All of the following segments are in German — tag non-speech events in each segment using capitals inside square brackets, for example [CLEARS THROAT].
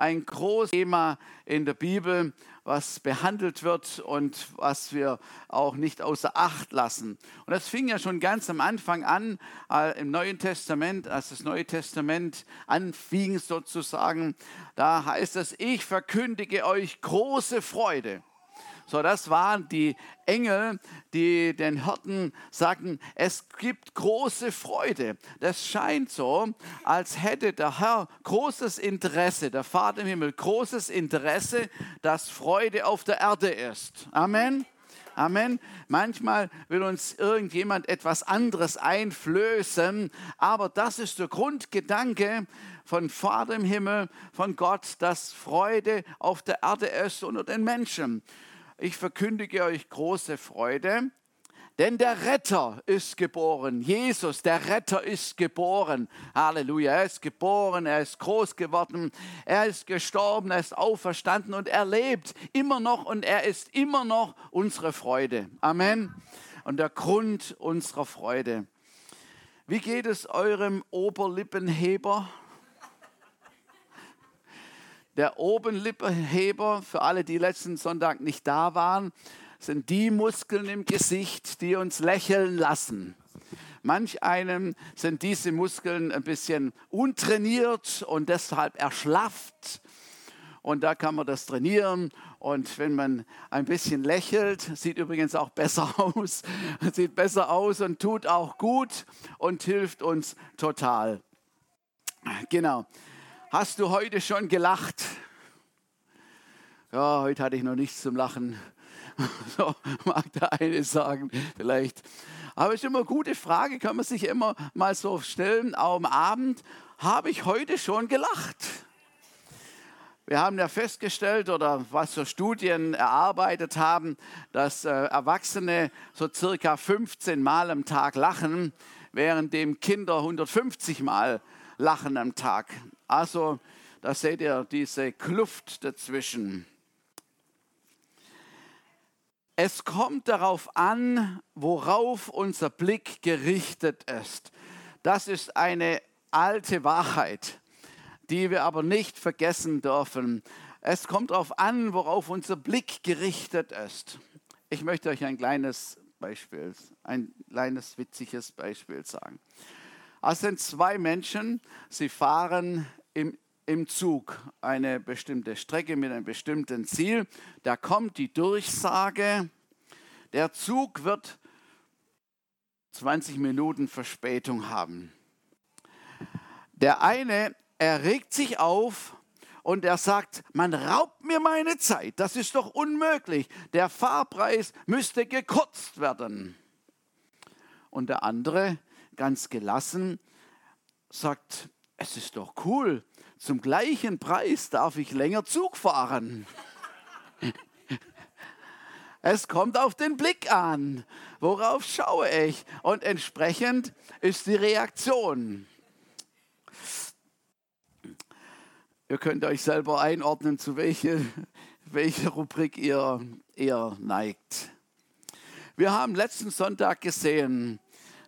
ein großes Thema in der Bibel, was behandelt wird und was wir auch nicht außer Acht lassen. Und das fing ja schon ganz am Anfang an äh, im Neuen Testament, als das Neue Testament anfing sozusagen. Da heißt es, ich verkündige euch große Freude so, das waren die Engel, die den Hirten sagten, es gibt große Freude. Das scheint so, als hätte der Herr großes Interesse, der Vater im Himmel, großes Interesse, dass Freude auf der Erde ist. Amen. Amen. Manchmal will uns irgendjemand etwas anderes einflößen, aber das ist der Grundgedanke von Vater im Himmel, von Gott, dass Freude auf der Erde ist unter den Menschen ich verkündige euch große Freude, denn der Retter ist geboren. Jesus, der Retter ist geboren. Halleluja. Er ist geboren, er ist groß geworden, er ist gestorben, er ist auferstanden und er lebt immer noch und er ist immer noch unsere Freude. Amen. Und der Grund unserer Freude. Wie geht es eurem Oberlippenheber? Der Obenlippenheber, für alle, die letzten Sonntag nicht da waren, sind die Muskeln im Gesicht, die uns lächeln lassen. Manch einem sind diese Muskeln ein bisschen untrainiert und deshalb erschlafft. Und da kann man das trainieren. Und wenn man ein bisschen lächelt, sieht übrigens auch besser [LAUGHS] aus, sieht besser aus und tut auch gut und hilft uns total. Genau. Hast du heute schon gelacht? Ja, heute hatte ich noch nichts zum Lachen. [LAUGHS] So mag der eine sagen, vielleicht. Aber es ist immer eine gute Frage, kann man sich immer mal so stellen, auch am Abend. Habe ich heute schon gelacht? Wir haben ja festgestellt oder was so Studien erarbeitet haben, dass äh, Erwachsene so circa 15 Mal am Tag lachen, währenddem Kinder 150 Mal lachen am Tag. Also da seht ihr diese Kluft dazwischen. Es kommt darauf an, worauf unser Blick gerichtet ist. Das ist eine alte Wahrheit, die wir aber nicht vergessen dürfen. Es kommt darauf an, worauf unser Blick gerichtet ist. Ich möchte euch ein kleines Beispiel, ein kleines witziges Beispiel sagen. Es sind zwei Menschen, sie fahren im, im Zug eine bestimmte Strecke mit einem bestimmten Ziel. Da kommt die Durchsage, der Zug wird 20 Minuten Verspätung haben. Der eine erregt sich auf und er sagt, man raubt mir meine Zeit, das ist doch unmöglich, der Fahrpreis müsste gekürzt werden. Und der andere, ganz gelassen, sagt, es ist doch cool, zum gleichen Preis darf ich länger Zug fahren. Es kommt auf den Blick an. Worauf schaue ich? Und entsprechend ist die Reaktion. Ihr könnt euch selber einordnen, zu welcher, welcher Rubrik ihr eher neigt. Wir haben letzten Sonntag gesehen,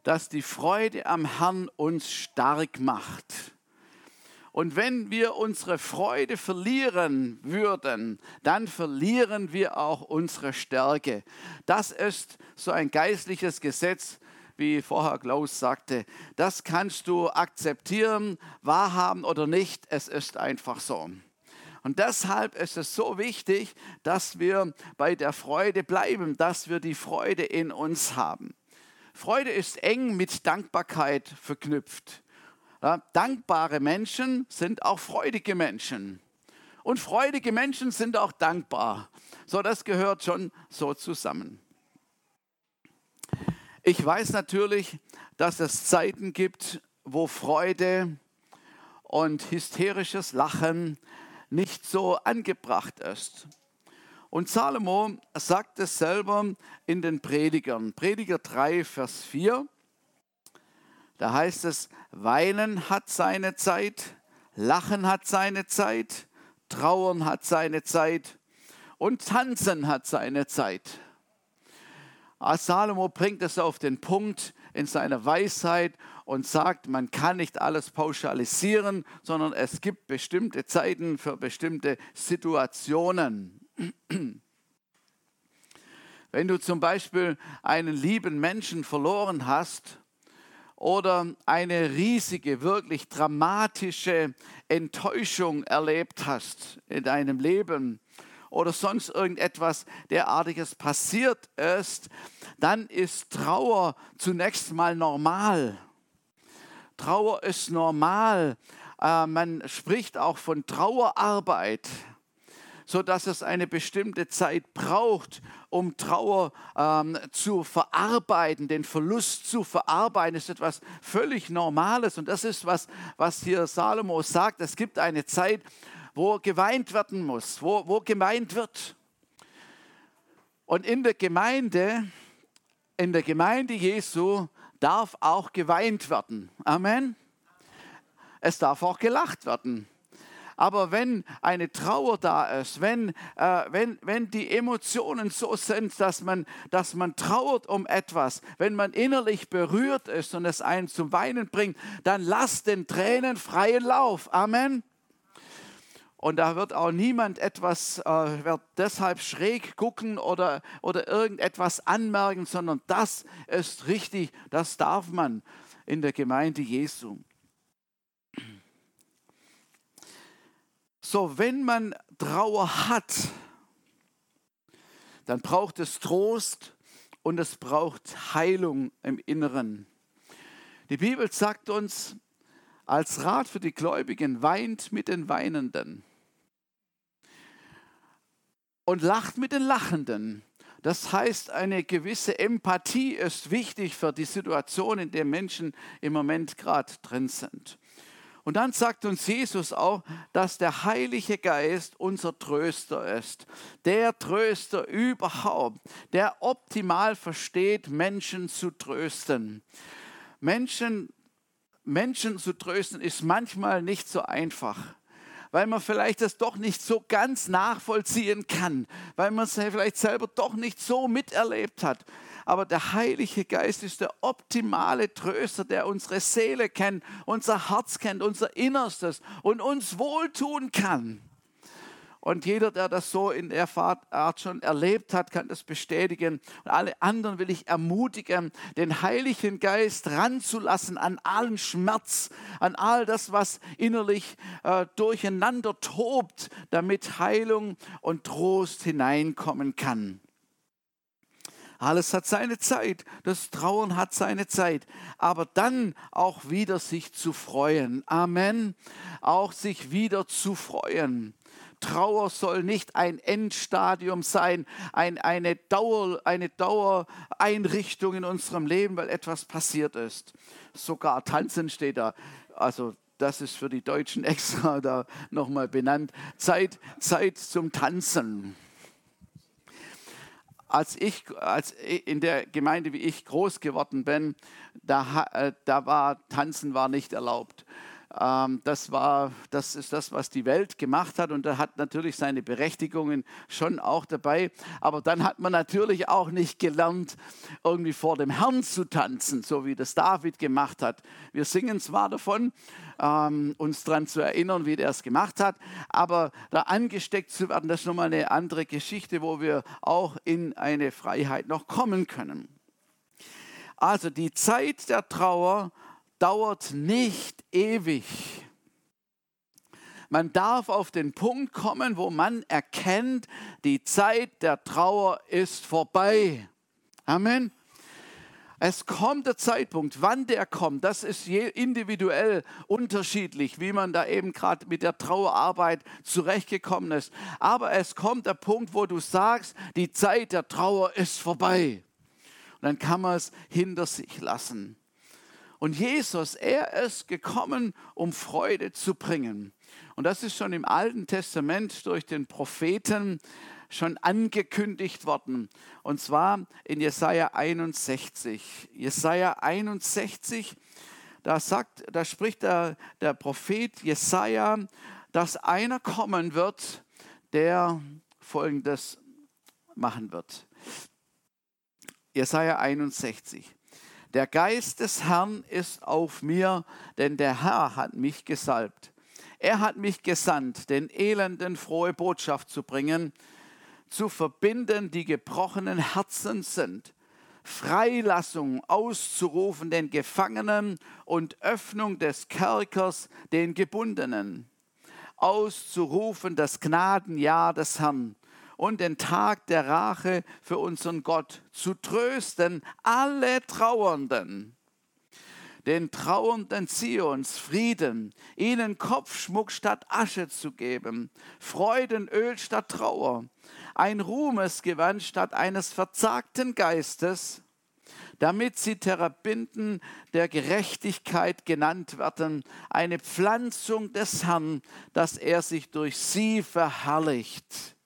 dass die Freude am Herrn uns stark macht. Und wenn wir unsere Freude verlieren würden, dann verlieren wir auch unsere Stärke. Das ist so ein geistliches Gesetz, wie vorher Klaus sagte. Das kannst du akzeptieren, wahrhaben oder nicht. Es ist einfach so. Und deshalb ist es so wichtig, dass wir bei der Freude bleiben, dass wir die Freude in uns haben. Freude ist eng mit Dankbarkeit verknüpft. Ja, dankbare Menschen sind auch freudige Menschen. Und freudige Menschen sind auch dankbar. So, das gehört schon so zusammen. Ich weiß natürlich, dass es Zeiten gibt, wo Freude und hysterisches Lachen nicht so angebracht ist. Und Salomo sagt es selber in den Predigern. Prediger 3, Vers 4. Da heißt es, Weinen hat seine Zeit, Lachen hat seine Zeit, Trauern hat seine Zeit und Tanzen hat seine Zeit. Salomo bringt es auf den Punkt, in seiner Weisheit und sagt, man kann nicht alles pauschalisieren, sondern es gibt bestimmte Zeiten für bestimmte Situationen. Wenn du zum Beispiel einen lieben Menschen verloren hast oder eine riesige, wirklich dramatische Enttäuschung erlebt hast in deinem Leben oder sonst irgendetwas derartiges passiert ist, dann ist Trauer zunächst mal normal. Trauer ist normal. Äh, man spricht auch von Trauerarbeit so dass es eine bestimmte Zeit braucht, um Trauer ähm, zu verarbeiten, den Verlust zu verarbeiten, ist etwas völlig Normales. Und das ist was, was hier Salomo sagt. Es gibt eine Zeit, wo geweint werden muss, wo, wo geweint wird. Und in der Gemeinde, in der Gemeinde Jesu darf auch geweint werden. Amen. Es darf auch gelacht werden. Aber wenn eine Trauer da ist, wenn, äh, wenn, wenn die Emotionen so sind, dass man, dass man trauert um etwas, wenn man innerlich berührt ist und es einen zum Weinen bringt, dann lasst den Tränen freien Lauf. Amen. Und da wird auch niemand etwas, äh, wird deshalb schräg gucken oder, oder irgendetwas anmerken, sondern das ist richtig, das darf man in der Gemeinde Jesu. So, wenn man Trauer hat, dann braucht es Trost und es braucht Heilung im Inneren. Die Bibel sagt uns als Rat für die Gläubigen, weint mit den Weinenden und lacht mit den Lachenden. Das heißt, eine gewisse Empathie ist wichtig für die Situation, in der Menschen im Moment gerade drin sind. Und dann sagt uns Jesus auch, dass der Heilige Geist unser Tröster ist. Der Tröster überhaupt, der optimal versteht, Menschen zu trösten. Menschen, Menschen zu trösten ist manchmal nicht so einfach weil man vielleicht das doch nicht so ganz nachvollziehen kann, weil man es vielleicht selber doch nicht so miterlebt hat aber der Heilige Geist ist der optimale Tröster, der unsere Seele kennt, unser Herz kennt, unser Innerstes und uns wohltun kann. Und jeder, der das so in der Art schon erlebt hat, kann das bestätigen. Und alle anderen will ich ermutigen, den Heiligen Geist ranzulassen an allen Schmerz, an all das, was innerlich äh, durcheinander tobt, damit Heilung und Trost hineinkommen kann. Alles hat seine Zeit. Das Trauern hat seine Zeit. Aber dann auch wieder sich zu freuen. Amen. Auch sich wieder zu freuen. Trauer soll nicht ein Endstadium sein, ein, eine, Dauer, eine Dauereinrichtung in unserem Leben, weil etwas passiert ist. Sogar Tanzen steht da. Also das ist für die Deutschen [LAUGHS] extra da nochmal benannt. Zeit, Zeit zum Tanzen als ich, als in der Gemeinde, wie ich groß geworden bin, da, äh, da war Tanzen war nicht erlaubt. Ähm, das, war, das ist das, was die Welt gemacht hat und da hat natürlich seine Berechtigungen schon auch dabei. Aber dann hat man natürlich auch nicht gelernt, irgendwie vor dem Herrn zu tanzen, so wie das David gemacht hat. Wir singen zwar davon, ähm, uns daran zu erinnern, wie der es gemacht hat, aber da angesteckt zu werden, das ist nochmal eine andere Geschichte, wo wir auch in eine Freiheit noch kommen können. Also die Zeit der Trauer dauert nicht ewig. Man darf auf den Punkt kommen, wo man erkennt, die Zeit der Trauer ist vorbei. Amen. Es kommt der Zeitpunkt, wann der kommt, das ist individuell unterschiedlich, wie man da eben gerade mit der Trauerarbeit zurechtgekommen ist. Aber es kommt der Punkt, wo du sagst, die Zeit der Trauer ist vorbei. Und dann kann man es hinter sich lassen. Und Jesus, er ist gekommen, um Freude zu bringen. Und das ist schon im Alten Testament durch den Propheten schon angekündigt worden. Und zwar in Jesaja 61. Jesaja 61, da sagt, da spricht der, der Prophet Jesaja, dass einer kommen wird, der folgendes machen wird. Jesaja 61. Der Geist des Herrn ist auf mir, denn der Herr hat mich gesalbt. Er hat mich gesandt, den Elenden frohe Botschaft zu bringen, zu verbinden, die gebrochenen Herzen sind, Freilassung auszurufen den Gefangenen und Öffnung des Kerkers den Gebundenen, auszurufen das Gnadenjahr des Herrn und den Tag der Rache für unseren Gott, zu trösten alle Trauernden den Trauernden Zions Frieden, ihnen Kopfschmuck statt Asche zu geben, Freudenöl statt Trauer, ein Ruhmesgewand statt eines verzagten Geistes, damit sie Therapinden der Gerechtigkeit genannt werden, eine Pflanzung des Herrn, dass er sich durch sie verherrlicht.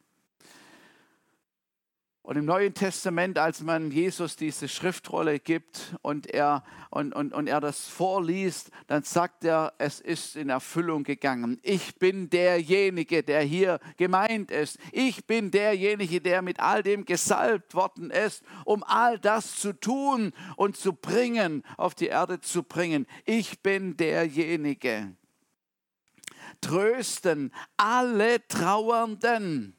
Und im Neuen Testament, als man Jesus diese Schriftrolle gibt und er, und, und, und er das vorliest, dann sagt er, es ist in Erfüllung gegangen. Ich bin derjenige, der hier gemeint ist. Ich bin derjenige, der mit all dem gesalbt worden ist, um all das zu tun und zu bringen, auf die Erde zu bringen. Ich bin derjenige. Trösten alle Trauernden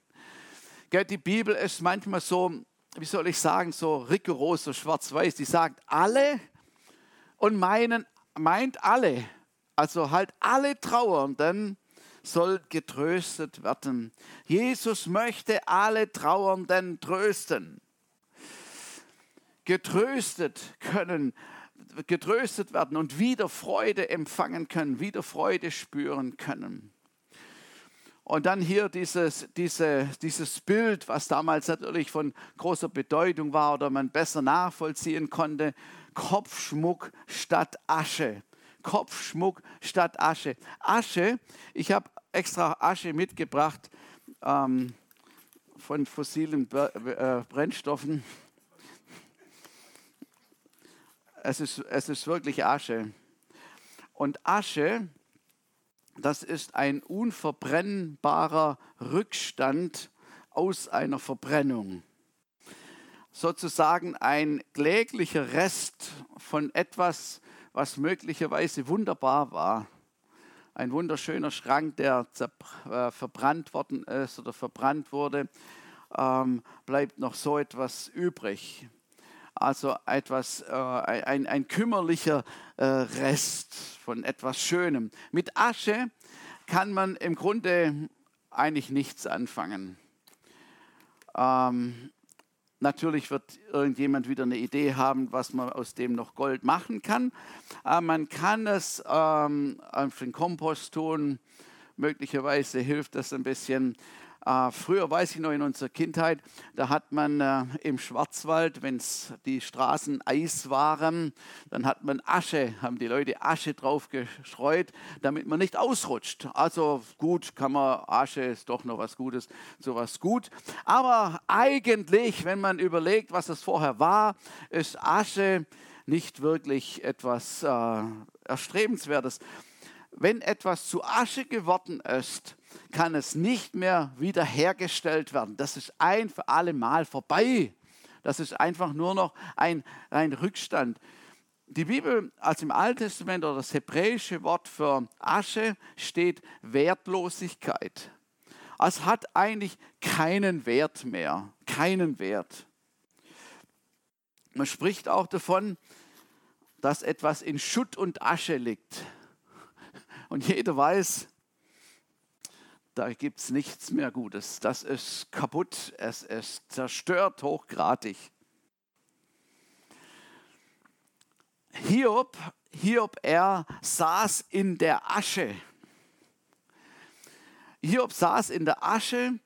die Bibel ist manchmal so, wie soll ich sagen, so rigoros, so schwarz-weiß. Die sagt alle und meinen, meint alle. Also halt alle Trauernden soll getröstet werden. Jesus möchte alle Trauernden trösten. Getröstet können, getröstet werden und wieder Freude empfangen können, wieder Freude spüren können. Und dann hier dieses, diese, dieses Bild, was damals natürlich von großer Bedeutung war oder man besser nachvollziehen konnte. Kopfschmuck statt Asche. Kopfschmuck statt Asche. Asche, ich habe extra Asche mitgebracht ähm, von fossilen äh, Brennstoffen. Es ist, es ist wirklich Asche. Und Asche das ist ein unverbrennbarer Rückstand aus einer Verbrennung. Sozusagen ein kläglicher Rest von etwas, was möglicherweise wunderbar war. Ein wunderschöner Schrank, der äh, verbrannt worden ist oder verbrannt wurde, ähm, bleibt noch so etwas übrig also etwas, äh, ein, ein kümmerlicher äh, Rest von etwas Schönem. Mit Asche kann man im Grunde eigentlich nichts anfangen. Ähm, natürlich wird irgendjemand wieder eine Idee haben, was man aus dem noch Gold machen kann. Aber man kann es ähm, auf den Kompost tun. Möglicherweise hilft das ein bisschen. Äh, früher weiß ich noch in unserer Kindheit, da hat man äh, im Schwarzwald, wenn die Straßen Eis waren, dann hat man Asche, haben die Leute Asche drauf gestreut, damit man nicht ausrutscht. Also gut, kann man, Asche ist doch noch was Gutes, sowas gut. Aber eigentlich, wenn man überlegt, was es vorher war, ist Asche nicht wirklich etwas äh, Erstrebenswertes. Wenn etwas zu Asche geworden ist, kann es nicht mehr wiederhergestellt werden. Das ist ein für alle Mal vorbei. Das ist einfach nur noch ein, ein Rückstand. Die Bibel, also im Alten Testament oder das hebräische Wort für Asche steht Wertlosigkeit. Es hat eigentlich keinen Wert mehr, keinen Wert. Man spricht auch davon, dass etwas in Schutt und Asche liegt. Und jeder weiß, da gibt es nichts mehr Gutes. Das ist kaputt, es ist zerstört hochgradig. Hiob, Hiob, er saß in der Asche. Hiob saß in der Asche.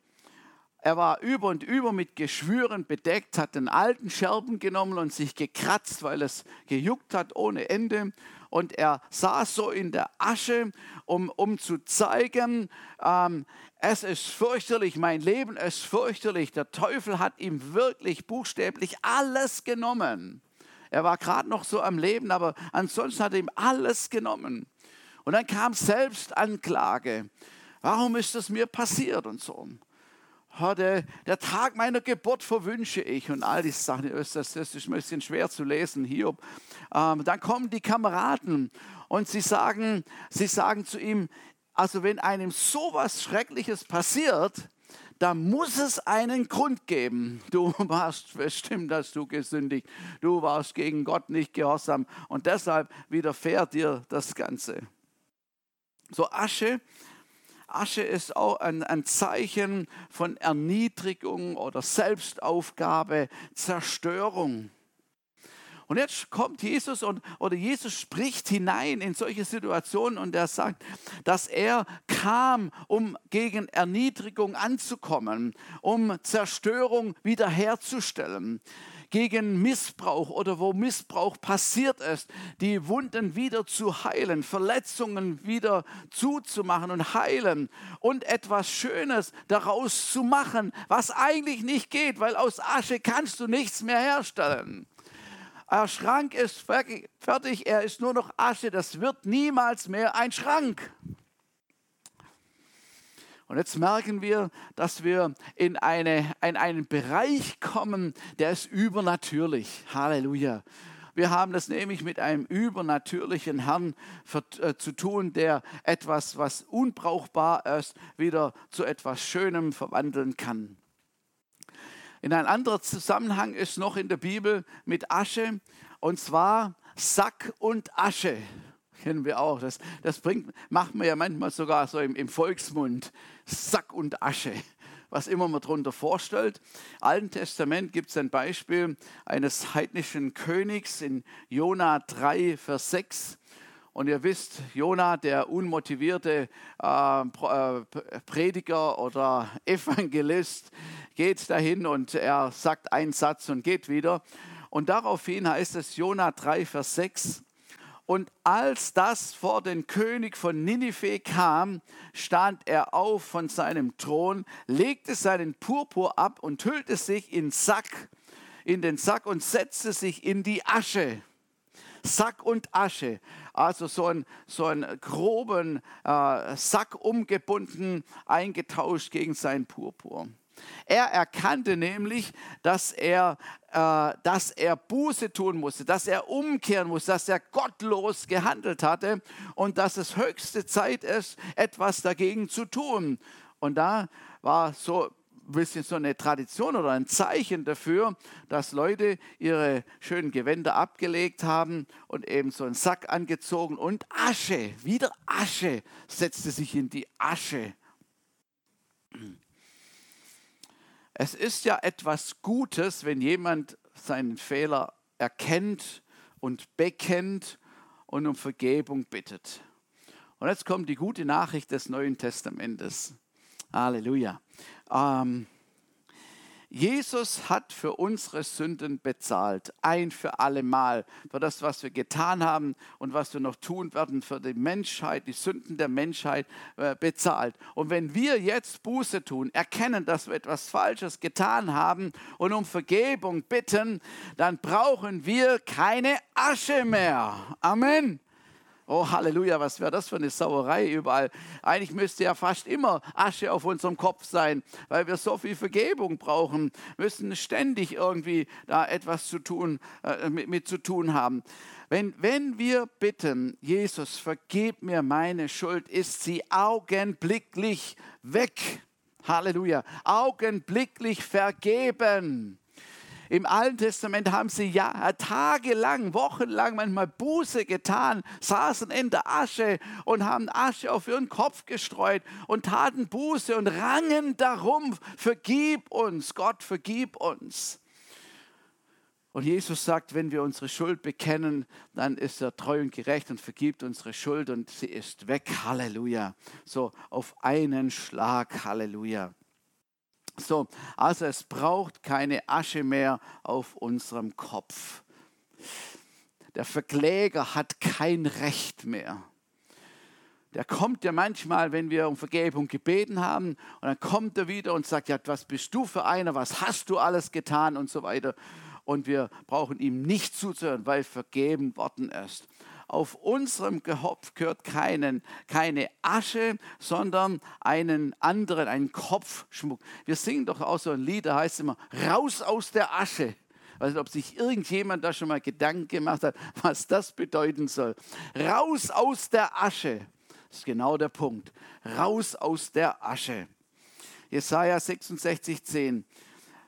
Er war über und über mit Geschwüren bedeckt, hat den alten Scherben genommen und sich gekratzt, weil es gejuckt hat ohne Ende und er saß so in der Asche, um, um zu zeigen, ähm, es ist fürchterlich, mein Leben ist fürchterlich. Der Teufel hat ihm wirklich buchstäblich alles genommen. Er war gerade noch so am Leben, aber ansonsten hat er ihm alles genommen. Und dann kam Selbstanklage. Warum ist das mir passiert und so? Der, Tag meiner Geburt verwünsche ich und all diese Sachen. Das ist ein bisschen schwer zu lesen, Hiob. Ähm, dann kommen die Kameraden und sie sagen, sie sagen zu ihm, also wenn einem sowas Schreckliches passiert, da muss es einen Grund geben. Du [LAUGHS] warst bestimmt, dass du gesündigt. Du warst gegen Gott nicht gehorsam und deshalb widerfährt dir das Ganze. So Asche, Asche ist auch ein, ein Zeichen von Erniedrigung oder Selbstaufgabe, Zerstörung. Und jetzt kommt Jesus und, oder Jesus spricht hinein in solche Situationen und er sagt, dass er kam, um gegen Erniedrigung anzukommen, um Zerstörung wiederherzustellen gegen Missbrauch oder wo Missbrauch passiert ist, die Wunden wieder zu heilen, Verletzungen wieder zuzumachen und heilen und etwas Schönes daraus zu machen, was eigentlich nicht geht, weil aus Asche kannst du nichts mehr herstellen. Der Schrank ist fertig, er ist nur noch Asche, das wird niemals mehr ein Schrank. Und jetzt merken wir, dass wir in, eine, in einen Bereich kommen, der ist übernatürlich. Halleluja. Wir haben das nämlich mit einem übernatürlichen Herrn äh, zu tun, der etwas, was unbrauchbar ist, wieder zu etwas Schönem verwandeln kann. In ein anderer Zusammenhang ist noch in der Bibel mit Asche, und zwar Sack und Asche. Kennen wir auch. Das, das bringt, macht man ja manchmal sogar so im, im Volksmund. Sack und Asche was immer man darunter vorstellt. Im Alten Testament gibt es ein Beispiel eines heidnischen Königs in Jona 3, Vers 6. Und ihr wisst, Jona, der unmotivierte äh, äh Prediger oder [LAUGHS] Evangelist, geht dahin und er sagt einen Satz und geht wieder. Und daraufhin heißt es Jona 3, Vers 6. Und als das vor den König von Ninive kam, stand er auf von seinem Thron, legte seinen Purpur ab und hüllte sich in Sack, in den Sack und setzte sich in die Asche. Sack und Asche, also so einen, so einen groben äh, Sack umgebunden, eingetauscht gegen seinen Purpur. Er erkannte nämlich, dass er, äh, dass er Buße tun musste, dass er umkehren musste, dass er gottlos gehandelt hatte und dass es höchste Zeit ist, etwas dagegen zu tun. Und da war so ein bisschen so eine Tradition oder ein Zeichen dafür, dass Leute ihre schönen Gewänder abgelegt haben und eben so einen Sack angezogen und Asche, wieder Asche, setzte sich in die Asche. Es ist ja etwas Gutes, wenn jemand seinen Fehler erkennt und bekennt und um Vergebung bittet. Und jetzt kommt die gute Nachricht des Neuen Testamentes. Halleluja. Ähm, Jesus hat für unsere Sünden bezahlt, ein für alle Mal, für das, was wir getan haben und was wir noch tun werden, für die Menschheit, die Sünden der Menschheit äh, bezahlt. Und wenn wir jetzt Buße tun, erkennen, dass wir etwas Falsches getan haben und um Vergebung bitten, dann brauchen wir keine Asche mehr. Amen. Oh, Halleluja, was wäre das für eine Sauerei überall. Eigentlich müsste ja fast immer Asche auf unserem Kopf sein, weil wir so viel Vergebung brauchen, müssen ständig irgendwie da etwas zu tun, äh, mit, mit zu tun haben. Wenn, wenn wir bitten, Jesus, vergib mir meine Schuld, ist sie augenblicklich weg. Halleluja. Augenblicklich vergeben. Im Alten Testament haben sie ja tagelang, wochenlang manchmal Buße getan, saßen in der Asche und haben Asche auf ihren Kopf gestreut und taten Buße und rangen darum, vergib uns, Gott, vergib uns. Und Jesus sagt, wenn wir unsere Schuld bekennen, dann ist er treu und gerecht und vergibt unsere Schuld und sie ist weg. Halleluja. So auf einen Schlag. Halleluja. So, also es braucht keine Asche mehr auf unserem Kopf. Der Verkläger hat kein Recht mehr. Der kommt ja manchmal, wenn wir um Vergebung gebeten haben, und dann kommt er wieder und sagt, ja, was bist du für einer, was hast du alles getan und so weiter. Und wir brauchen ihm nicht zuzuhören, weil vergeben worden ist. Auf unserem Kopf gehört keinen, keine Asche, sondern einen anderen, einen Kopfschmuck. Wir singen doch auch so ein Lied, da heißt es immer, raus aus der Asche. Ich weiß nicht, ob sich irgendjemand da schon mal Gedanken gemacht hat, [LAUGHS] was das bedeuten soll. Raus aus der Asche. Das ist genau der Punkt. Raus aus der Asche. Jesaja 66, 10.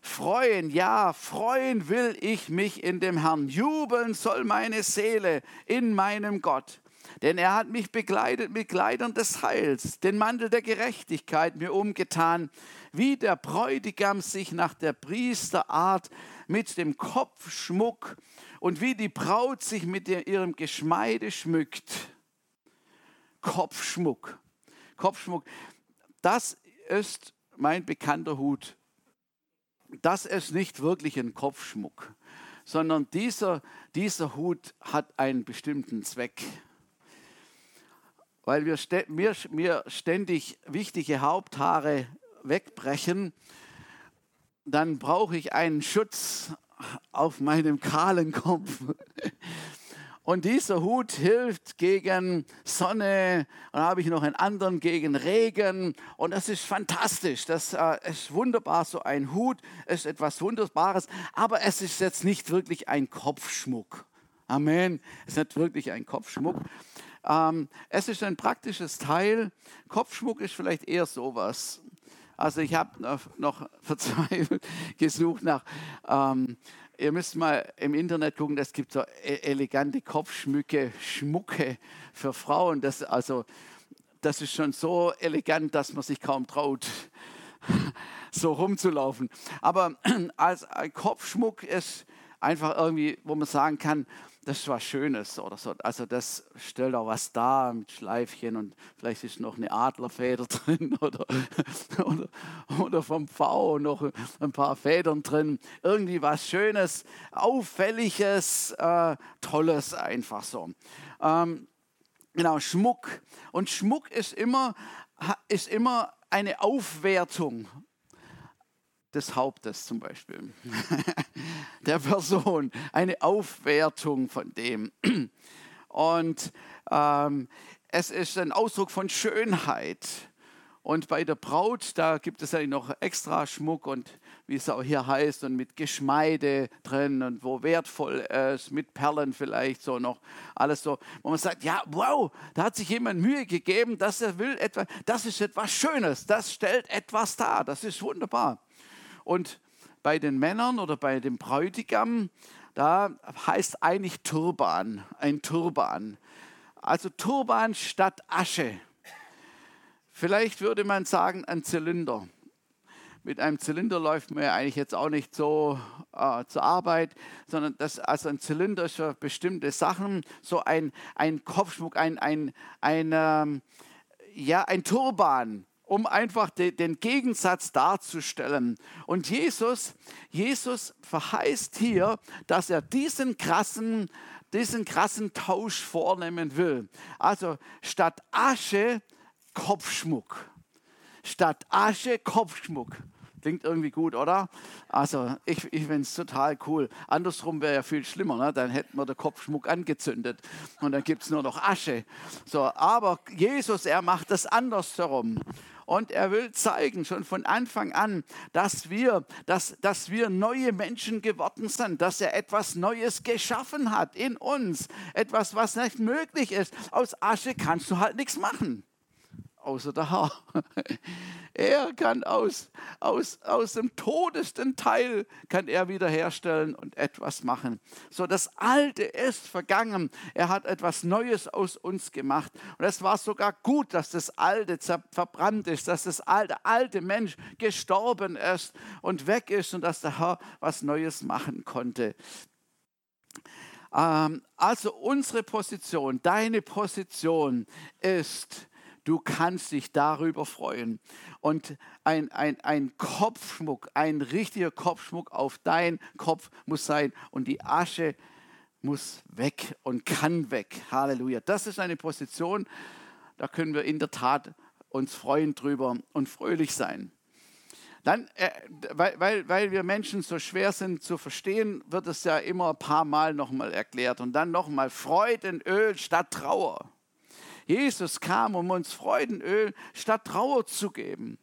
Freuen, ja, freuen will ich mich in dem Herrn. Jubeln soll meine Seele in meinem Gott. Denn er hat mich begleitet mit Kleidern des Heils, den Mantel der Gerechtigkeit mir umgetan, wie der Bräutigam sich nach der Priesterart mit dem Kopfschmuck und wie die Braut sich mit ihrem Geschmeide schmückt. Kopfschmuck. Kopfschmuck. Das ist mein bekannter Hut das ist nicht wirklich ein Kopfschmuck, sondern dieser, dieser Hut hat einen bestimmten Zweck. Weil wir, mir, mir ständig wichtige Haupthaare wegbrechen, dann brauche ich einen Schutz auf meinem kahlen Kopf. Und dieser Hut hilft gegen Sonne. Dann habe ich noch einen anderen gegen Regen. Und das ist fantastisch. Das äh, ist wunderbar. So ein Hut ist etwas Wunderbares. Aber es ist jetzt nicht wirklich ein Kopfschmuck. Amen. Es ist nicht wirklich ein Kopfschmuck. Ähm, es ist ein praktisches Teil. Kopfschmuck ist vielleicht eher sowas. Also ich habe noch, noch verzweifelt [LAUGHS] gesucht nach ähm, Ihr müsst mal im Internet gucken, es gibt so e-, elegante Kopfschmücke, Schmucke für Frauen. Das, also, das ist schon so elegant, dass man sich kaum traut, [LAUGHS] so rumzulaufen. Aber [CLEARS THROAT] als Kopfschmuck ist einfach irgendwie, wo man sagen kann, das ist was Schönes oder so. Also das stellt auch was dar mit Schleifchen und vielleicht ist noch eine Adlerfeder [LAUGHS] drin oder, oder, oder vom V noch ein paar Federn drin. Irgendwie was Schönes, Auffälliges, äh, Tolles einfach so. Ähm, genau, Schmuck. Und Schmuck ist immer, ist immer eine Aufwertung des Hauptes zum Beispiel, [LAUGHS] der Person, eine Aufwertung von dem. Und ähm, es ist ein Ausdruck von Schönheit. Und bei der Braut, da gibt es ja noch extra Schmuck und wie es auch hier heißt, und mit Geschmeide drin und wo wertvoll ist, mit Perlen vielleicht so noch, alles so, wo man sagt, ja, wow, da hat sich jemand Mühe gegeben, dass er will etwas, das ist etwas Schönes, das stellt etwas dar, das ist wunderbar. Und bei den Männern oder bei dem Bräutigam, da heißt eigentlich Turban, ein Turban. Also Turban statt Asche. Vielleicht würde man sagen, ein Zylinder. Mit einem Zylinder läuft man ja eigentlich jetzt auch nicht so äh, zur Arbeit, sondern das, also ein Zylinder ist für bestimmte Sachen, so ein, ein Kopfschmuck, ein, ein, ein, ähm, ja, ein Turban um einfach de, den Gegensatz darzustellen. Und Jesus, Jesus verheißt hier, dass er diesen krassen, diesen krassen Tausch vornehmen will. Also statt Asche Kopfschmuck. Statt Asche Kopfschmuck. Klingt irgendwie gut, oder? Also ich, ich finde es total cool. Andersrum wäre ja viel schlimmer, ne? dann hätten wir den Kopfschmuck angezündet und dann gibt es nur noch Asche. So, aber Jesus, er macht das andersherum. Und er will zeigen, schon von Anfang an, dass wir, dass, dass wir neue Menschen geworden sind, dass er etwas Neues geschaffen hat in uns. Etwas, was nicht möglich ist. Aus Asche kannst du halt nichts machen außer der Herr. [LAUGHS] Er kann aus, aus, aus dem todesten Teil kann er wiederherstellen und etwas machen. So, das Alte ist vergangen. Er hat etwas Neues aus uns gemacht. Und es war sogar gut, dass das Alte verbrannt ist, dass das alte, alte Mensch gestorben ist und weg ist und dass der Herr was Neues machen konnte. Ähm, also unsere Position, deine Position ist, Du kannst dich darüber freuen. Und ein, ein, ein Kopfschmuck, ein richtiger Kopfschmuck auf dein Kopf muss sein. Und die Asche muss weg und kann weg. Halleluja. Das ist eine Position, da können wir in der Tat uns freuen drüber und fröhlich sein. Dann, äh, weil, weil, weil wir Menschen so schwer sind zu verstehen, wird es ja immer ein paar Mal nochmal erklärt. Und dann nochmal Freudenöl statt Trauer. Jesus kam, um uns Freudenöl statt Trauer zu geben.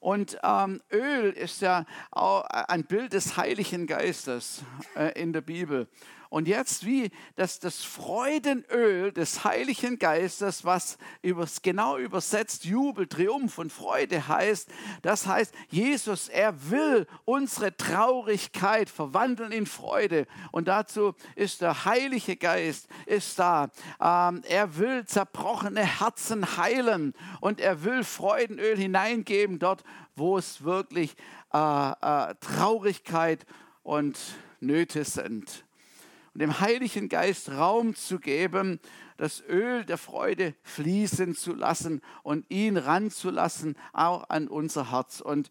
Und ähm, Öl ist ja auch ein Bild des Heiligen Geistes äh, in der Bibel. Und jetzt wie das, das Freudenöl des Heiligen Geistes, was übers, genau übersetzt Jubel, Triumph und Freude heißt, das heißt, Jesus, er will unsere Traurigkeit verwandeln in Freude. Und dazu ist der Heilige Geist ist da. Ähm, er will zerbrochene Herzen heilen und er will Freudenöl hineingeben dort, wo es wirklich äh, äh, Traurigkeit und Nöte sind und dem Heiligen Geist Raum zu geben, das Öl der Freude fließen zu lassen und ihn ranzulassen, auch an unser Herz. Und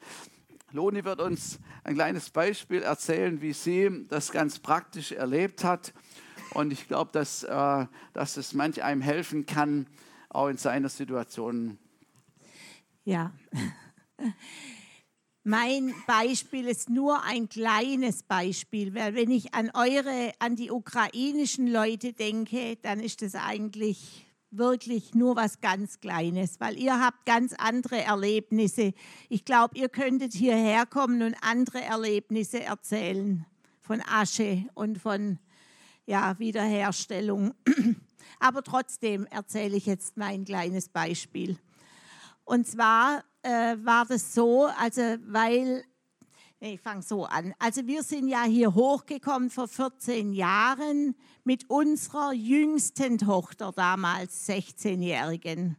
Loni wird uns ein kleines Beispiel erzählen, wie sie das ganz praktisch erlebt hat. Und ich glaube, dass, äh, dass es manch einem helfen kann, auch in seiner Situation. Ja. Mein Beispiel ist nur ein kleines Beispiel, weil wenn ich an eure, an die ukrainischen Leute denke, dann ist das eigentlich wirklich nur was ganz Kleines, weil ihr habt ganz andere Erlebnisse. Ich glaube, ihr könntet hierher kommen und andere Erlebnisse erzählen von Asche und von ja, Wiederherstellung. [CLEARS THROAT] Aber trotzdem erzähle ich jetzt mein kleines Beispiel. Und zwar äh, war das so, also weil, nee, ich fange so an. Also wir sind ja hier hochgekommen vor 14 Jahren mit unserer jüngsten Tochter, damals 16-Jährigen.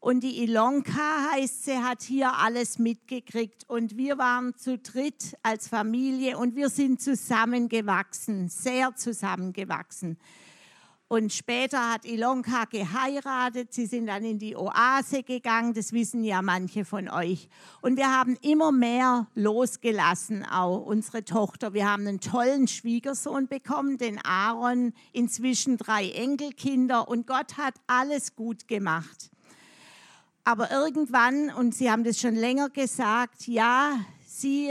Und die Ilonka heißt sie, hat hier alles mitgekriegt. Und wir waren zu dritt als Familie und wir sind zusammengewachsen, sehr zusammengewachsen. Und später hat Ilonka geheiratet. Sie sind dann in die Oase gegangen. Das wissen ja manche von euch. Und wir haben immer mehr losgelassen, auch unsere Tochter. Wir haben einen tollen Schwiegersohn bekommen, den Aaron, inzwischen drei Enkelkinder. Und Gott hat alles gut gemacht. Aber irgendwann, und Sie haben das schon länger gesagt, ja, Sie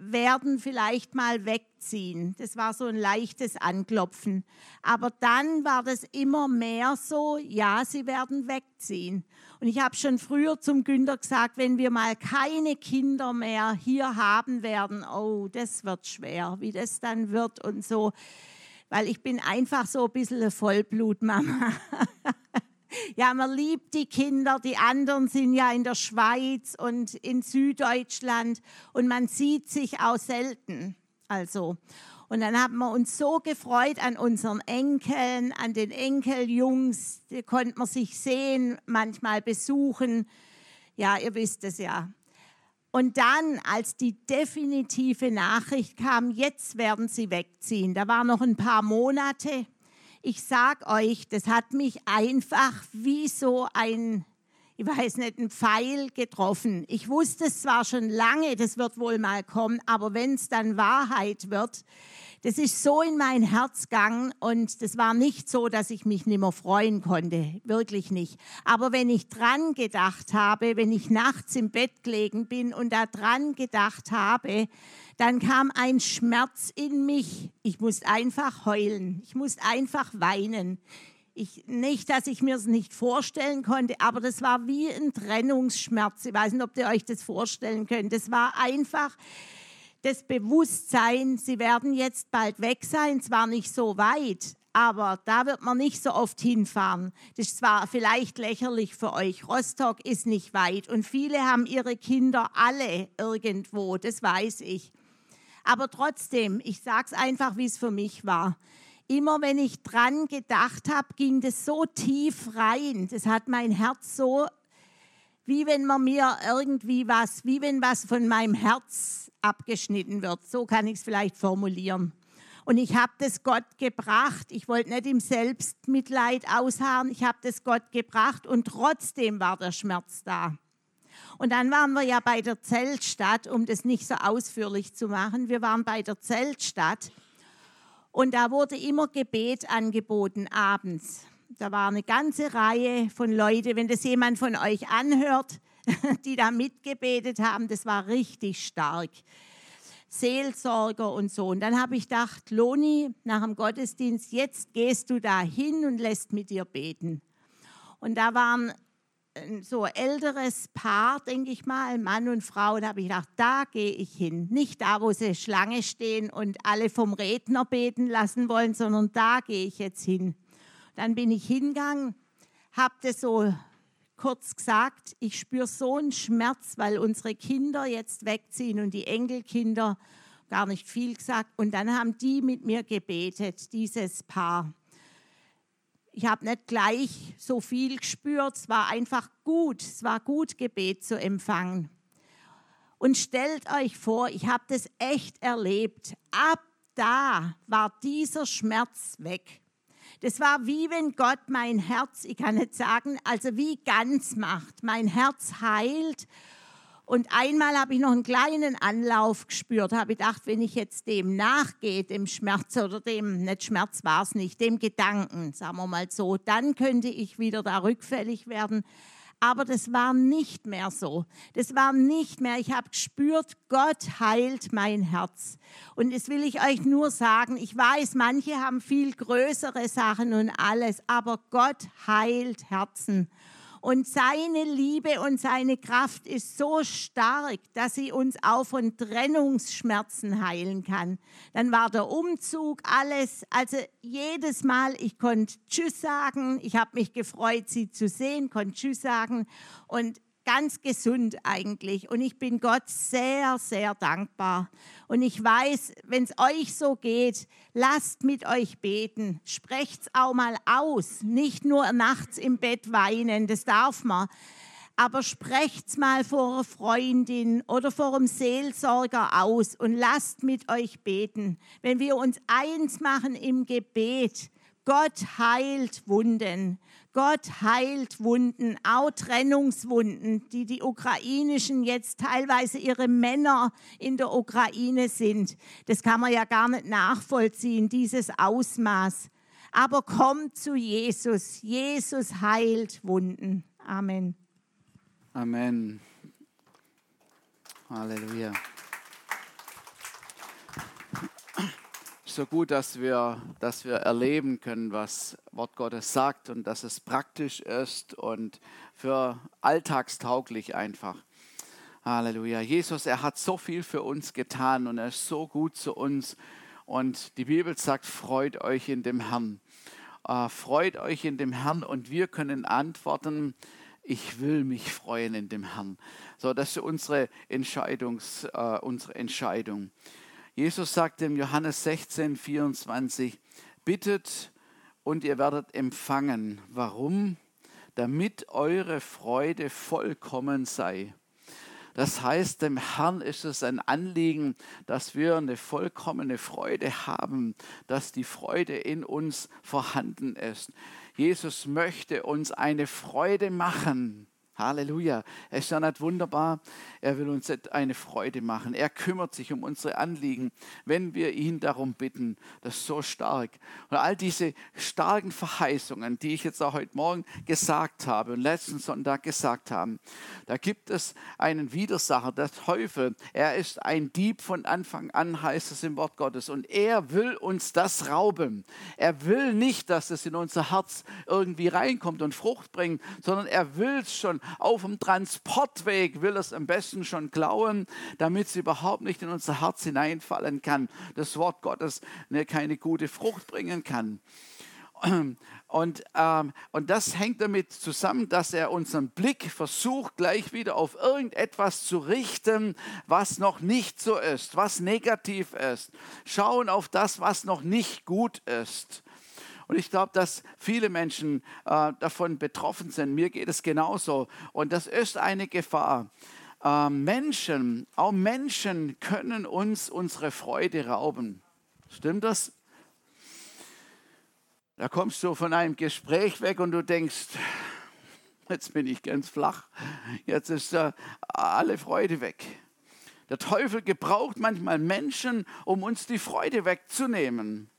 werden vielleicht mal wegziehen. Das war so ein leichtes Anklopfen. Aber dann war das immer mehr so, ja, sie werden wegziehen. Und ich habe schon früher zum Günther gesagt, wenn wir mal keine Kinder mehr hier haben werden, oh, das wird schwer, wie das dann wird und so. Weil ich bin einfach so ein bisschen Vollblutmama. [LAUGHS] Ja, man liebt die Kinder, die anderen sind ja in der Schweiz und in Süddeutschland und man sieht sich auch selten. Also, und dann haben wir uns so gefreut an unseren Enkeln, an den Enkeljungs, die konnte man sich sehen, manchmal besuchen. Ja, ihr wisst es ja. Und dann, als die definitive Nachricht kam, jetzt werden sie wegziehen, da waren noch ein paar Monate, ich sag euch, das hat mich einfach wie so ein, ich weiß nicht, ein Pfeil getroffen. Ich wusste es zwar schon lange, das wird wohl mal kommen, aber wenn es dann Wahrheit wird, das ist so in mein Herz gegangen und das war nicht so, dass ich mich nicht mehr freuen konnte, wirklich nicht. Aber wenn ich dran gedacht habe, wenn ich nachts im Bett gelegen bin und da dran gedacht habe, dann kam ein Schmerz in mich. Ich musste einfach heulen. Ich musste einfach weinen. Ich, nicht, dass ich mir es nicht vorstellen konnte, aber das war wie ein Trennungsschmerz. Ich weiß nicht, ob ihr euch das vorstellen könnt. Das war einfach das Bewusstsein, sie werden jetzt bald weg sein, zwar nicht so weit, aber da wird man nicht so oft hinfahren. Das ist zwar vielleicht lächerlich für euch. Rostock ist nicht weit und viele haben ihre Kinder alle irgendwo, das weiß ich. Aber trotzdem, ich sage es einfach, wie es für mich war. Immer wenn ich dran gedacht habe, ging das so tief rein. Das hat mein Herz so, wie wenn man mir irgendwie was, wie wenn was von meinem Herz abgeschnitten wird. So kann ich es vielleicht formulieren. Und ich habe das Gott gebracht. Ich wollte nicht im Selbstmitleid ausharren. Ich habe das Gott gebracht und trotzdem war der Schmerz da. Und dann waren wir ja bei der Zeltstadt, um das nicht so ausführlich zu machen. Wir waren bei der Zeltstadt und da wurde immer Gebet angeboten abends. Da war eine ganze Reihe von Leuten. Wenn das jemand von euch anhört, [LAUGHS] die da mitgebetet haben. Das war richtig stark. Seelsorger und so. Und dann habe ich gedacht, Loni, nach dem Gottesdienst, jetzt gehst du da hin und lässt mit dir beten. Und da waren so älteres Paar, denke ich mal, Mann und Frau, da habe ich gedacht, da gehe ich hin. Nicht da, wo sie Schlange stehen und alle vom Redner beten lassen wollen, sondern da gehe ich jetzt hin. Dann bin ich hingegangen, habe das so kurz gesagt, ich spüre so einen Schmerz, weil unsere Kinder jetzt wegziehen und die Enkelkinder gar nicht viel gesagt. Und dann haben die mit mir gebetet, dieses Paar. Ich habe nicht gleich so viel gespürt, es war einfach gut, es war gut, Gebet zu empfangen. Und stellt euch vor, ich habe das echt erlebt. Ab da war dieser Schmerz weg. Das war wie wenn Gott mein Herz, ich kann nicht sagen, also wie ganz macht. Mein Herz heilt. Und einmal habe ich noch einen kleinen Anlauf gespürt, habe ich gedacht, wenn ich jetzt dem nachgehe, dem Schmerz oder dem, nicht Schmerz war es nicht, dem Gedanken, sagen wir mal so, dann könnte ich wieder da rückfällig werden. Aber das war nicht mehr so. Das war nicht mehr. Ich habe gespürt, Gott heilt mein Herz. Und das will ich euch nur sagen. Ich weiß, manche haben viel größere Sachen und alles, aber Gott heilt Herzen. Und seine Liebe und seine Kraft ist so stark, dass sie uns auch von Trennungsschmerzen heilen kann. Dann war der Umzug, alles. Also jedes Mal, ich konnte Tschüss sagen. Ich habe mich gefreut, sie zu sehen, konnte Tschüss sagen. Und ganz gesund eigentlich. Und ich bin Gott sehr, sehr dankbar. Und ich weiß, wenn es euch so geht, lasst mit euch beten. Sprecht es auch mal aus. Nicht nur nachts im Bett weinen, das darf man. Aber sprecht es mal vor einer Freundin oder vor einem Seelsorger aus und lasst mit euch beten. Wenn wir uns eins machen im Gebet, Gott heilt Wunden. Gott heilt Wunden, auch Trennungswunden, die die ukrainischen jetzt teilweise ihre Männer in der Ukraine sind. Das kann man ja gar nicht nachvollziehen, dieses Ausmaß. Aber kommt zu Jesus. Jesus heilt Wunden. Amen. Amen. Halleluja. So gut, dass wir, dass wir erleben können, was Wort Gottes sagt und dass es praktisch ist und für alltagstauglich einfach. Halleluja. Jesus, er hat so viel für uns getan und er ist so gut zu uns. Und die Bibel sagt, freut euch in dem Herrn. Äh, freut euch in dem Herrn und wir können antworten, ich will mich freuen in dem Herrn. So, das ist unsere, Entscheidungs, äh, unsere Entscheidung. Jesus sagte im Johannes 16, 24, bittet und ihr werdet empfangen. Warum? Damit eure Freude vollkommen sei. Das heißt, dem Herrn ist es ein Anliegen, dass wir eine vollkommene Freude haben, dass die Freude in uns vorhanden ist. Jesus möchte uns eine Freude machen. Halleluja. Er ist ja nicht wunderbar. Er will uns eine Freude machen. Er kümmert sich um unsere Anliegen, wenn wir ihn darum bitten. Das ist so stark. Und all diese starken Verheißungen, die ich jetzt auch heute Morgen gesagt habe und letzten Sonntag gesagt habe, da gibt es einen Widersacher, der Teufel. Er ist ein Dieb von Anfang an, heißt es im Wort Gottes. Und er will uns das rauben. Er will nicht, dass es in unser Herz irgendwie reinkommt und Frucht bringt, sondern er will es schon auf dem Transportweg will es am besten schon klauen, damit es überhaupt nicht in unser Herz hineinfallen kann. Das Wort Gottes ne, keine gute Frucht bringen kann. [CLEARS THROAT] Und, ähm, und das hängt damit zusammen, dass er unseren Blick versucht, gleich wieder auf irgendetwas zu richten, was noch nicht so ist, was negativ ist. Schauen auf das, was noch nicht gut ist. Und ich glaube, dass viele Menschen äh, davon betroffen sind. Mir geht es genauso. Und das ist eine Gefahr. Äh, Menschen, auch Menschen können uns unsere Freude rauben. Stimmt das? Da kommst du von einem Gespräch weg und du denkst, jetzt bin ich ganz flach, jetzt ist äh, alle Freude weg. Der Teufel gebraucht manchmal Menschen, um uns die Freude wegzunehmen.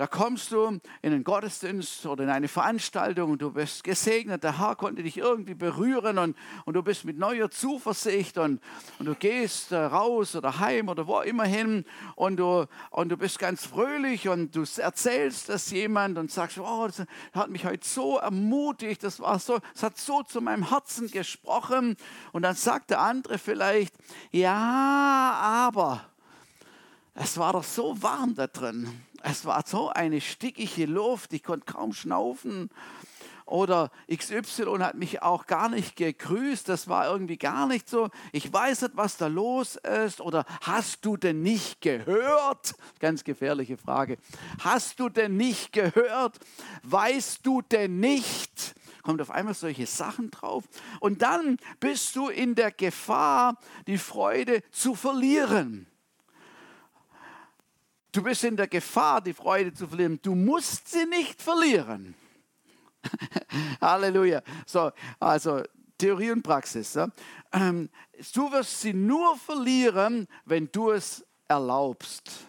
Da kommst du in einen Gottesdienst oder in eine Veranstaltung und du bist gesegnet. Der Herr konnte dich irgendwie berühren und, und du bist mit neuer Zuversicht und, und du gehst äh, raus oder heim oder wo immer hin und du, und du bist ganz fröhlich und du erzählst das jemand und sagst, oh, das hat mich heute so ermutigt, das war so, es hat so zu meinem Herzen gesprochen. Und dann sagt der andere vielleicht, ja, aber es war doch so warm da drin. Es war so eine stickige Luft, ich konnte kaum schnaufen. Oder XY hat mich auch gar nicht gegrüßt, das war irgendwie gar nicht so. Ich weiß nicht, was da los ist. Oder hast du denn nicht gehört? Ganz gefährliche Frage. Hast du denn nicht gehört? Weißt du denn nicht? Kommt auf einmal solche Sachen drauf. Und dann bist du in der Gefahr, die Freude zu verlieren. Du bist in der Gefahr, die Freude zu verlieren. Du musst sie nicht verlieren. [LAUGHS] Halleluja. So, also Theorie und Praxis. Ja? Ähm, du wirst sie nur verlieren, wenn du es erlaubst.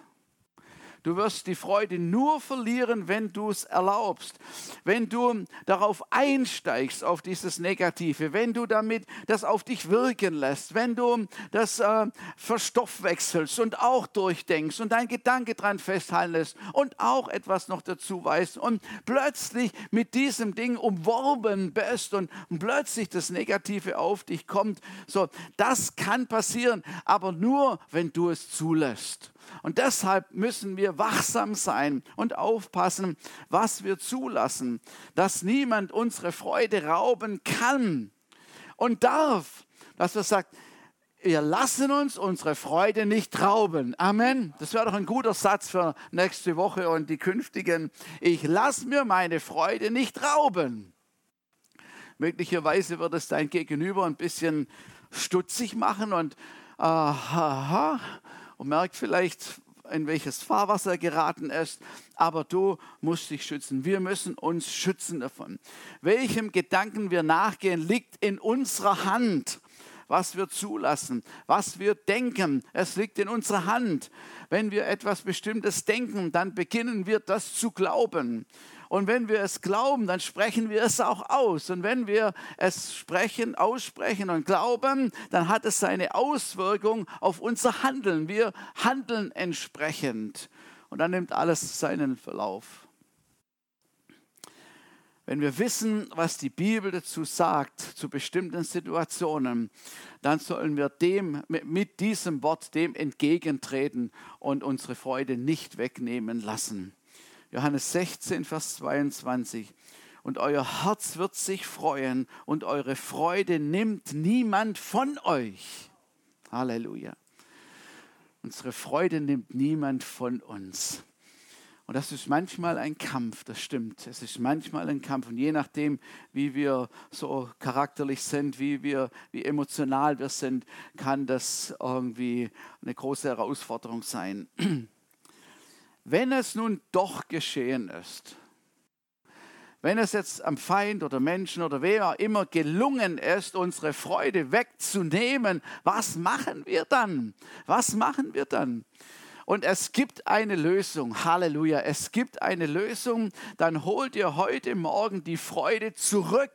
Du wirst die Freude nur verlieren, wenn du es erlaubst. Wenn du darauf einsteigst, auf dieses Negative, wenn du damit das auf dich wirken lässt, wenn du das äh, verstoffwechselst und auch durchdenkst und dein Gedanke dran festhalten lässt und auch etwas noch dazu weißt und plötzlich mit diesem Ding umworben bist und plötzlich das Negative auf dich kommt. So, das kann passieren, aber nur, wenn du es zulässt. Und deshalb müssen wir wachsam sein und aufpassen, was wir zulassen, dass niemand unsere Freude rauben kann und darf. Dass wir sagen, wir lassen uns unsere Freude nicht rauben. Amen. Das wäre doch ein guter Satz für nächste Woche und die künftigen. Ich lasse mir meine Freude nicht rauben. Möglicherweise wird es dein Gegenüber ein bisschen stutzig machen und aha, und merkt vielleicht, in welches Fahrwasser geraten ist, aber du musst dich schützen. Wir müssen uns schützen davon. Welchem Gedanken wir nachgehen, liegt in unserer Hand. Was wir zulassen, was wir denken, es liegt in unserer Hand. Wenn wir etwas Bestimmtes denken, dann beginnen wir das zu glauben. Und wenn wir es glauben, dann sprechen wir es auch aus. Und wenn wir es sprechen, aussprechen und glauben, dann hat es seine Auswirkung auf unser Handeln. Wir handeln entsprechend. Und dann nimmt alles seinen Verlauf. Wenn wir wissen, was die Bibel dazu sagt, zu bestimmten Situationen, dann sollen wir dem, mit diesem Wort dem entgegentreten und unsere Freude nicht wegnehmen lassen. Johannes 16, Vers 22. Und euer Herz wird sich freuen und eure Freude nimmt niemand von euch. Halleluja. Unsere Freude nimmt niemand von uns. Und das ist manchmal ein Kampf, das stimmt. Es ist manchmal ein Kampf. Und je nachdem, wie wir so charakterlich sind, wie, wir, wie emotional wir sind, kann das irgendwie eine große Herausforderung sein. Wenn es nun doch geschehen ist, wenn es jetzt am Feind oder Menschen oder wer immer gelungen ist, unsere Freude wegzunehmen, was machen wir dann? Was machen wir dann? Und es gibt eine Lösung. Halleluja. Es gibt eine Lösung. Dann holt ihr heute Morgen die Freude zurück.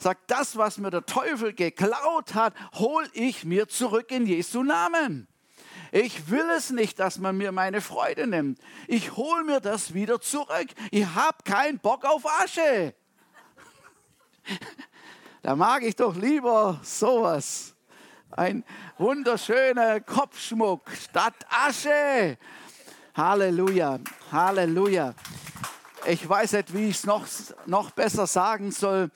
Sagt, das, was mir der Teufel geklaut hat, hol ich mir zurück in Jesu Namen. Ich will es nicht, dass man mir meine Freude nimmt. Ich hole mir das wieder zurück. Ich habe keinen Bock auf Asche. [LAUGHS] Da mag ich doch lieber sowas. Ein wunderschöner Kopfschmuck statt Asche. Halleluja, Halleluja. Ich weiß nicht, wie ich es noch, noch besser sagen soll.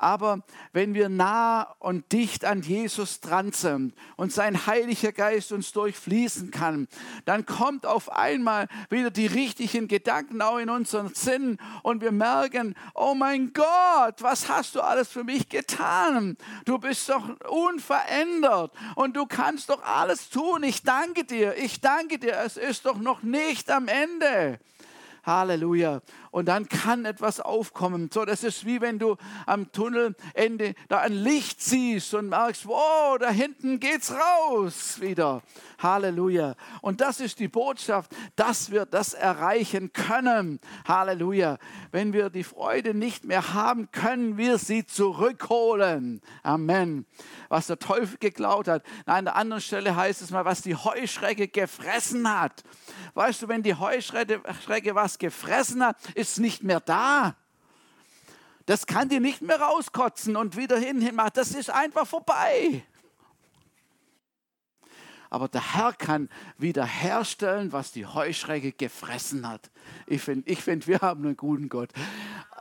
Aber wenn wir nah und dicht an Jesus dran sind und sein Heiliger Geist uns durchfließen kann, dann kommt auf einmal wieder die richtigen Gedanken auch in unseren Sinn und wir merken, oh mein Gott, was hast du alles für mich getan? Du bist doch unverändert und du kannst doch alles tun. Ich danke dir, ich danke dir, es ist doch noch nicht am Ende. Halleluja. Und dann kann etwas aufkommen. So, das ist wie wenn du am Tunnelende da ein Licht siehst und merkst, wow, da hinten geht's raus wieder. Halleluja. Und das ist die Botschaft, dass wir das erreichen können. Halleluja. Wenn wir die Freude nicht mehr haben, können wir sie zurückholen. Amen. Was der Teufel geklaut hat. An der anderen Stelle heißt es mal, was die Heuschrecke gefressen hat. Weißt du, wenn die Heuschrecke was gefressen hat, ist nicht mehr da. Das kann die nicht mehr rauskotzen und wieder hin machen. Das ist einfach vorbei. Aber der Herr kann wiederherstellen, was die Heuschrecke gefressen hat. Ich finde, ich find, wir haben einen guten Gott.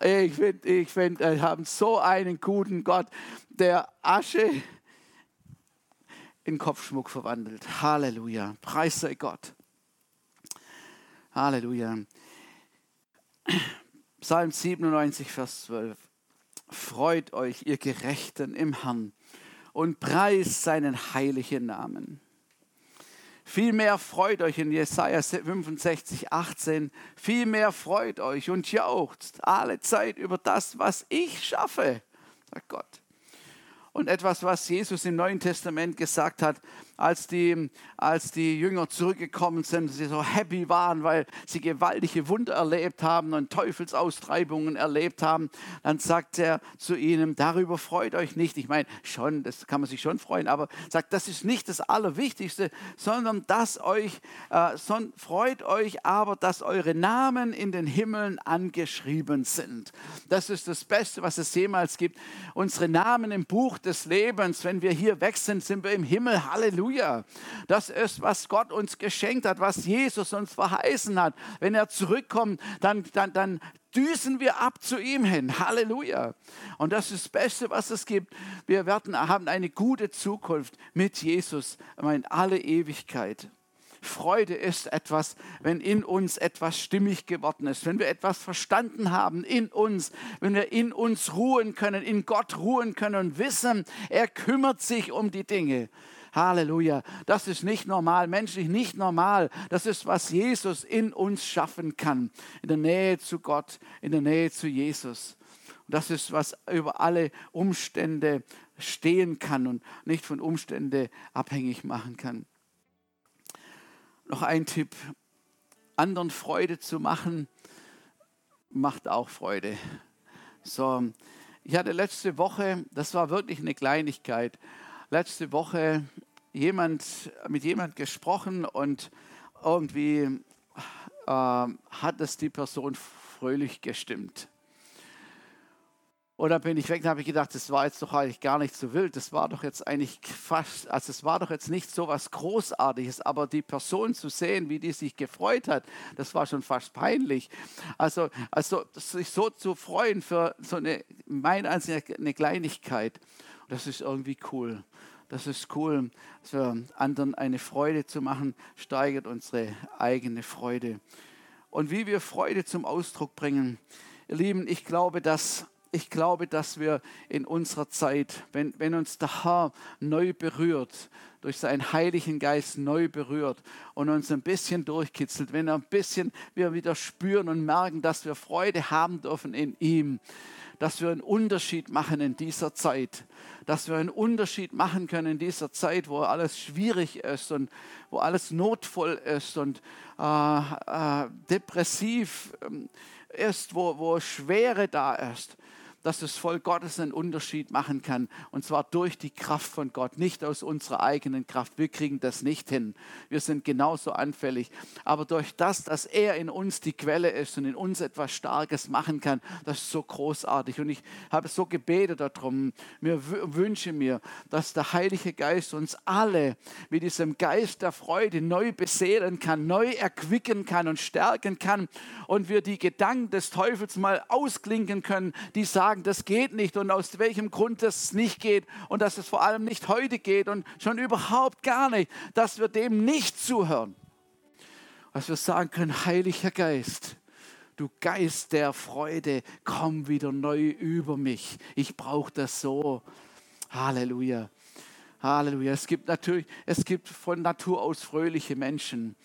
Ich finde, ich find, wir haben so einen guten Gott, der Asche in Kopfschmuck verwandelt. Halleluja. Preis sei Gott. Halleluja. Psalm 97, Vers 12. Freut euch, ihr Gerechten im Herrn, und preist seinen heiligen Namen. Vielmehr freut euch in Jesaja 65, 18. Vielmehr freut euch und jauchzt alle Zeit über das, was ich schaffe, sagt Gott. Und etwas, was Jesus im Neuen Testament gesagt hat, als die, als die Jünger zurückgekommen sind, sie so happy waren, weil sie gewaltige Wunder erlebt haben und Teufelsaustreibungen erlebt haben, dann sagt er zu ihnen, darüber freut euch nicht. Ich meine, schon, das kann man sich schon freuen, aber sagt, das ist nicht das Allerwichtigste, sondern dass euch, äh, son, freut euch aber, dass eure Namen in den Himmeln angeschrieben sind. Das ist das Beste, was es jemals gibt. Unsere Namen im Buch des Lebens, wenn wir hier weg sind, sind wir im Himmel. Halleluja. Halleluja. Das ist, was Gott uns geschenkt hat, was Jesus uns verheißen hat. Wenn er zurückkommt, dann, dann, dann düsen wir ab zu ihm hin. Halleluja. Und das ist das Beste, was es gibt. Wir werden, haben eine gute Zukunft mit Jesus in alle Ewigkeit. Freude ist etwas, wenn in uns etwas stimmig geworden ist, wenn wir etwas verstanden haben in uns, wenn wir in uns ruhen können, in Gott ruhen können und wissen, er kümmert sich um die Dinge. Halleluja. Das ist nicht normal, menschlich nicht normal. Das ist, was Jesus in uns schaffen kann. In der Nähe zu Gott, in der Nähe zu Jesus. Und das ist, was über alle Umstände stehen kann und nicht von Umständen abhängig machen kann. Noch ein Tipp. Anderen Freude zu machen, macht auch Freude. So, ich hatte letzte Woche, das war wirklich eine Kleinigkeit, letzte Woche jemand, mit jemand gesprochen und irgendwie äh, hat es die Person fröhlich gestimmt. Und dann bin ich weg und habe gedacht, das war jetzt doch eigentlich gar nicht so wild. Das war doch jetzt eigentlich fast, also es war doch jetzt nicht so was Großartiges, aber die Person zu sehen, wie die sich gefreut hat, das war schon fast peinlich. Also, also sich so zu freuen für so eine, mein Ansicht, eine Kleinigkeit, das ist irgendwie cool. Das ist cool, für anderen eine Freude zu machen, steigert unsere eigene Freude. Und wie wir Freude zum Ausdruck bringen, ihr Lieben, ich glaube, dass ich glaube, dass wir in unserer Zeit, wenn, wenn uns der Herr neu berührt, durch seinen Heiligen Geist neu berührt und uns ein bisschen durchkitzelt, wenn er ein bisschen wir wieder spüren und merken, dass wir Freude haben dürfen in ihm, dass wir einen Unterschied machen in dieser Zeit, dass wir einen Unterschied machen können in dieser Zeit, wo alles schwierig ist und wo alles notvoll ist und äh, äh, depressiv ähm, ist, wo, wo Schwere da ist dass das Volk Gottes einen Unterschied machen kann. Und zwar durch die Kraft von Gott, nicht aus unserer eigenen Kraft. Wir kriegen das nicht hin. Wir sind genauso anfällig. Aber durch das, dass er in uns die Quelle ist und in uns etwas Starkes machen kann, das ist so großartig. Und ich habe so gebetet darum. Mir wünsche mir, dass der Heilige Geist uns alle mit diesem Geist der Freude neu beseelen kann, neu erquicken kann und stärken kann. Und wir die Gedanken des Teufels mal ausklinken können, die sagen, sagen, das geht nicht und aus welchem Grund das nicht geht und dass es vor allem nicht heute geht und schon überhaupt gar nicht, dass wir dem nicht zuhören. Dass wir sagen können, Heiliger Geist, du Geist der Freude, komm wieder neu über mich. Ich brauche das so. Halleluja. Halleluja. Es gibt natürlich, es gibt von Natur aus fröhliche Menschen.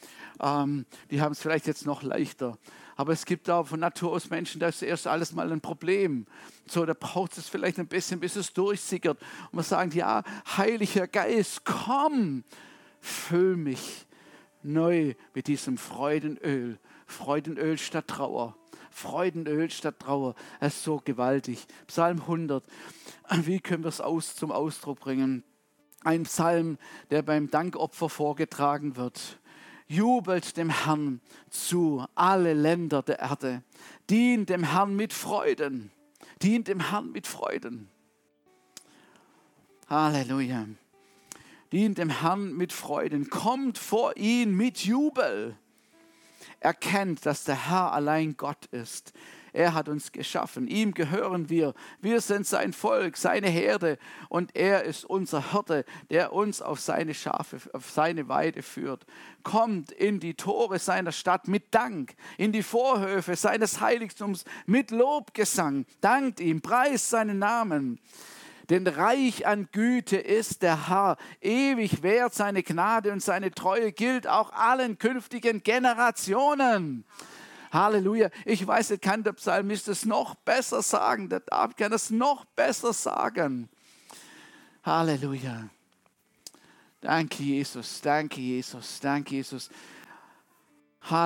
Ähm, die haben es vielleicht jetzt noch leichter. Aber es gibt auch von Natur aus Menschen, da ist erst alles mal ein Problem. So, da braucht es vielleicht ein bisschen, bis es durchsickert. Und wir sagen, ja, Heiliger Geist, komm, füll mich neu mit diesem Freudenöl. Freudenöl statt Trauer. Freudenöl statt Trauer. Es ist so gewaltig. Psalm 100. Wie können wir es aus, zum Ausdruck bringen? Ein Psalm, der beim Dankopfer vorgetragen wird. Jubelt dem Herrn zu, alle Länder der Erde. Dient dem Herrn mit Freuden. Dient dem Herrn mit Freuden. Halleluja. Dient dem Herrn mit Freuden. Kommt vor ihn mit Jubel. Erkennt, dass der Herr allein Gott ist. Er hat uns geschaffen. Ihm gehören wir. Wir sind sein Volk, seine Herde. Und er ist unser Hirte, der uns auf seine Schafe, auf seine Weide führt. Kommt in die Tore seiner Stadt mit Dank, in die Vorhöfe seines Heiligtums mit Lobgesang. Dankt ihm, preist seinen Namen. Denn reich an Güte ist der Herr, ewig wert seine Gnade und seine Treue gilt auch allen künftigen Generationen. Halleluja. Ich weiß, nicht, kann der Psalmist es noch besser sagen. Der David kann es noch besser sagen. Halleluja. Danke, Jesus. Danke, Jesus. Danke, Jesus.